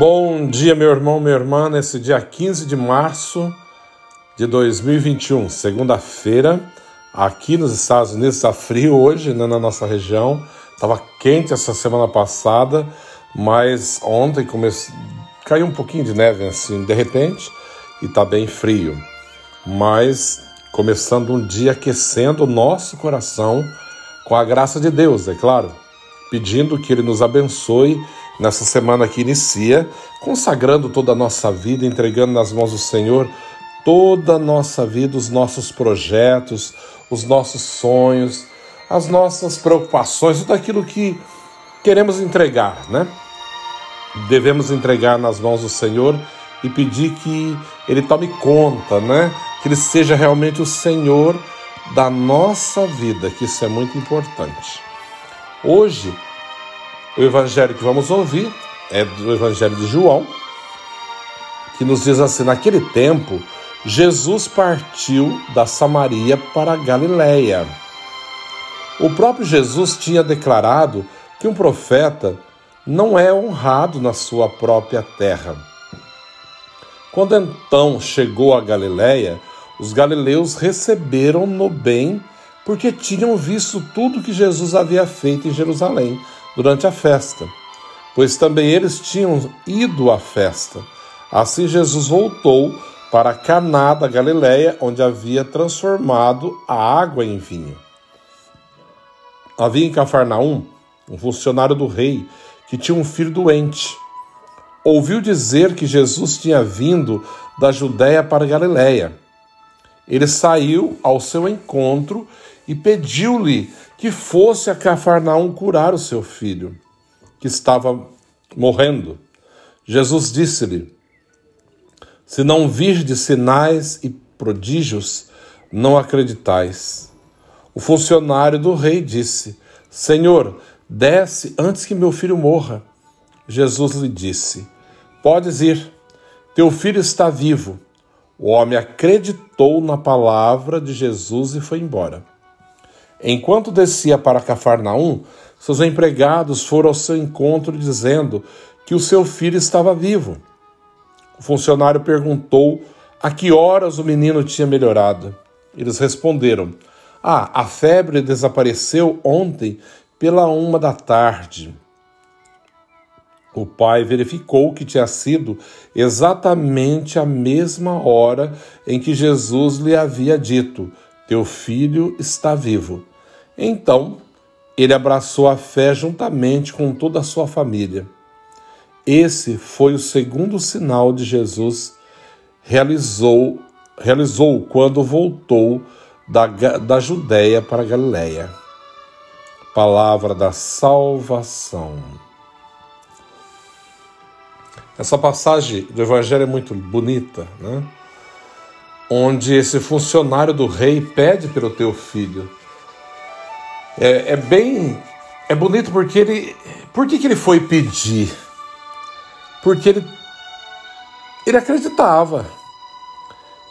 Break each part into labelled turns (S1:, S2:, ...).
S1: Bom dia, meu irmão, minha irmã, nesse dia 15 de março de 2021, segunda-feira, aqui nos Estados Unidos está frio hoje, né, na nossa região. Estava quente essa semana passada, mas ontem comece... caiu um pouquinho de neve assim, de repente, e está bem frio. Mas começando um dia aquecendo o nosso coração com a graça de Deus, é claro, pedindo que Ele nos abençoe nessa semana que inicia, consagrando toda a nossa vida, entregando nas mãos do Senhor toda a nossa vida, os nossos projetos, os nossos sonhos, as nossas preocupações, tudo aquilo que queremos entregar, né? Devemos entregar nas mãos do Senhor e pedir que Ele tome conta, né? Que Ele seja realmente o Senhor da nossa vida, que isso é muito importante. Hoje, o evangelho que vamos ouvir é do Evangelho de João, que nos diz assim: naquele tempo, Jesus partiu da Samaria para a Galiléia. O próprio Jesus tinha declarado que um profeta não é honrado na sua própria terra. Quando então chegou a Galiléia, os galileus receberam-no bem, porque tinham visto tudo que Jesus havia feito em Jerusalém durante a festa, pois também eles tinham ido à festa. Assim Jesus voltou para Caná da Galiléia, onde havia transformado a água em vinho. Havia em Cafarnaum um funcionário do rei que tinha um filho doente. Ouviu dizer que Jesus tinha vindo da Judéia para a Galiléia. Ele saiu ao seu encontro e pediu-lhe que fosse a Cafarnaum curar o seu filho, que estava morrendo. Jesus disse-lhe: Se não virdes sinais e prodígios, não acreditais. O funcionário do rei disse: Senhor, desce antes que meu filho morra. Jesus lhe disse: Podes ir, teu filho está vivo. O homem acreditou na palavra de Jesus e foi embora. Enquanto descia para Cafarnaum, seus empregados foram ao seu encontro dizendo que o seu filho estava vivo. O funcionário perguntou a que horas o menino tinha melhorado. Eles responderam: Ah, a febre desapareceu ontem pela uma da tarde. O pai verificou que tinha sido exatamente a mesma hora em que Jesus lhe havia dito: Teu filho está vivo. Então, ele abraçou a fé juntamente com toda a sua família. Esse foi o segundo sinal de Jesus realizou realizou quando voltou da, da Judéia para a Galiléia. Palavra da salvação. Essa passagem do Evangelho é muito bonita, né? Onde esse funcionário do rei pede pelo teu filho. É, é bem. É bonito porque ele. Por que, que ele foi pedir? Porque ele. Ele acreditava.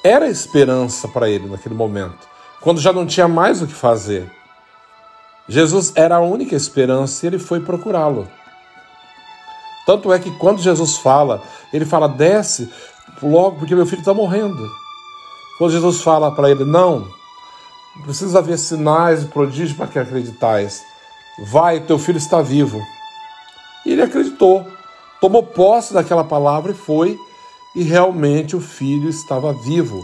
S1: Era esperança para ele naquele momento, quando já não tinha mais o que fazer. Jesus era a única esperança e ele foi procurá-lo. Tanto é que quando Jesus fala, ele fala: desce logo, porque meu filho está morrendo. Quando Jesus fala para ele: não, Precisa haver sinais e prodígios para que acreditais. Vai, teu filho está vivo. E ele acreditou, tomou posse daquela palavra e foi, e realmente o filho estava vivo.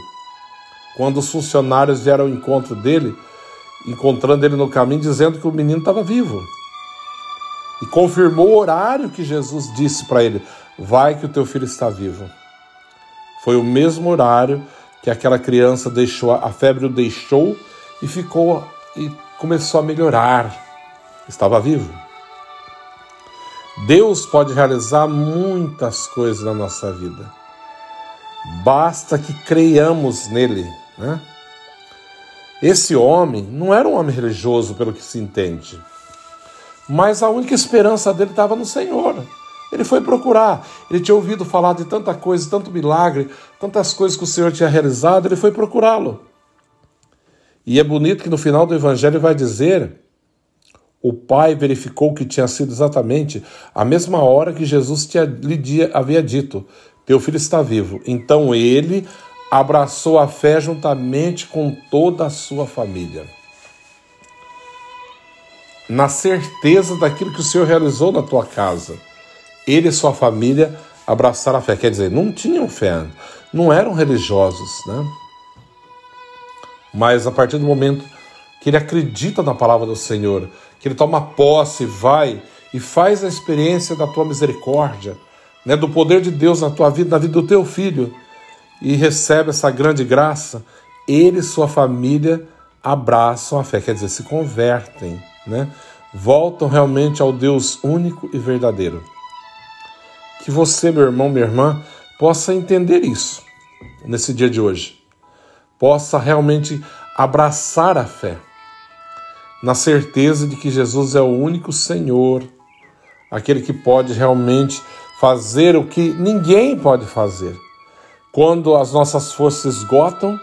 S1: Quando os funcionários vieram ao encontro dele, encontrando ele no caminho, dizendo que o menino estava vivo. E confirmou o horário que Jesus disse para ele: Vai que o teu filho está vivo. Foi o mesmo horário que aquela criança deixou, a febre o deixou e ficou e começou a melhorar. Estava vivo. Deus pode realizar muitas coisas na nossa vida. Basta que creiamos nele, né? Esse homem não era um homem religioso, pelo que se entende, mas a única esperança dele estava no Senhor. Ele foi procurar, ele tinha ouvido falar de tanta coisa, tanto milagre, tantas coisas que o Senhor tinha realizado, ele foi procurá-lo. E é bonito que no final do Evangelho vai dizer: o pai verificou que tinha sido exatamente a mesma hora que Jesus tinha, lhe havia dito: Teu filho está vivo. Então ele abraçou a fé juntamente com toda a sua família. Na certeza daquilo que o Senhor realizou na tua casa, ele e sua família abraçaram a fé. Quer dizer, não tinham fé, não eram religiosos, né? Mas a partir do momento que ele acredita na palavra do Senhor, que ele toma posse, vai e faz a experiência da tua misericórdia, né, do poder de Deus na tua vida, na vida do teu filho, e recebe essa grande graça, ele e sua família abraçam a fé, quer dizer, se convertem, né? voltam realmente ao Deus único e verdadeiro. Que você, meu irmão, minha irmã, possa entender isso nesse dia de hoje, possa realmente abraçar a fé, na certeza de que Jesus é o único Senhor, aquele que pode realmente fazer o que ninguém pode fazer quando as nossas forças esgotam,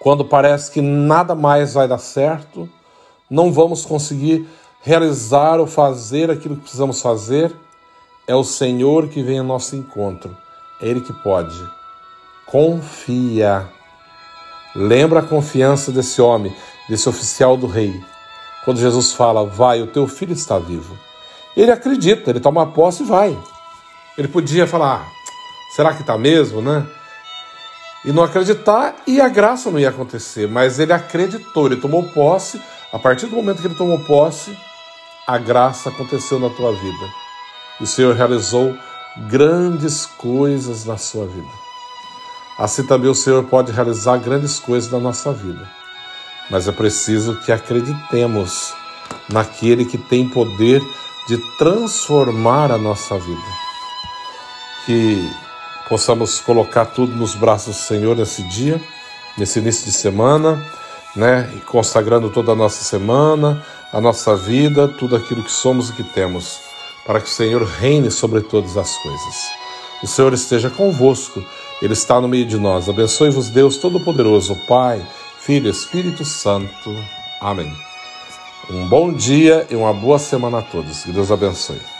S1: quando parece que nada mais vai dar certo, não vamos conseguir realizar ou fazer aquilo que precisamos fazer, é o Senhor que vem ao nosso encontro. É Ele que pode. Confia. Lembra a confiança desse homem, desse oficial do rei. Quando Jesus fala, vai, o teu filho está vivo. Ele acredita, ele toma posse e vai. Ele podia falar, Será que está mesmo, né? E não acreditar e a graça não ia acontecer, mas ele acreditou, ele tomou posse. A partir do momento que ele tomou posse, a graça aconteceu na tua vida. O Senhor realizou grandes coisas na sua vida. Assim também o Senhor pode realizar grandes coisas na nossa vida. Mas é preciso que acreditemos naquele que tem poder de transformar a nossa vida. Que possamos colocar tudo nos braços do Senhor nesse dia, nesse início de semana, né? E consagrando toda a nossa semana, a nossa vida, tudo aquilo que somos e que temos, para que o Senhor reine sobre todas as coisas. O Senhor esteja convosco, Ele está no meio de nós. Abençoe-vos, Deus Todo-Poderoso, Pai, Filho Espírito Santo. Amém. Um bom dia e uma boa semana a todos. Que Deus abençoe.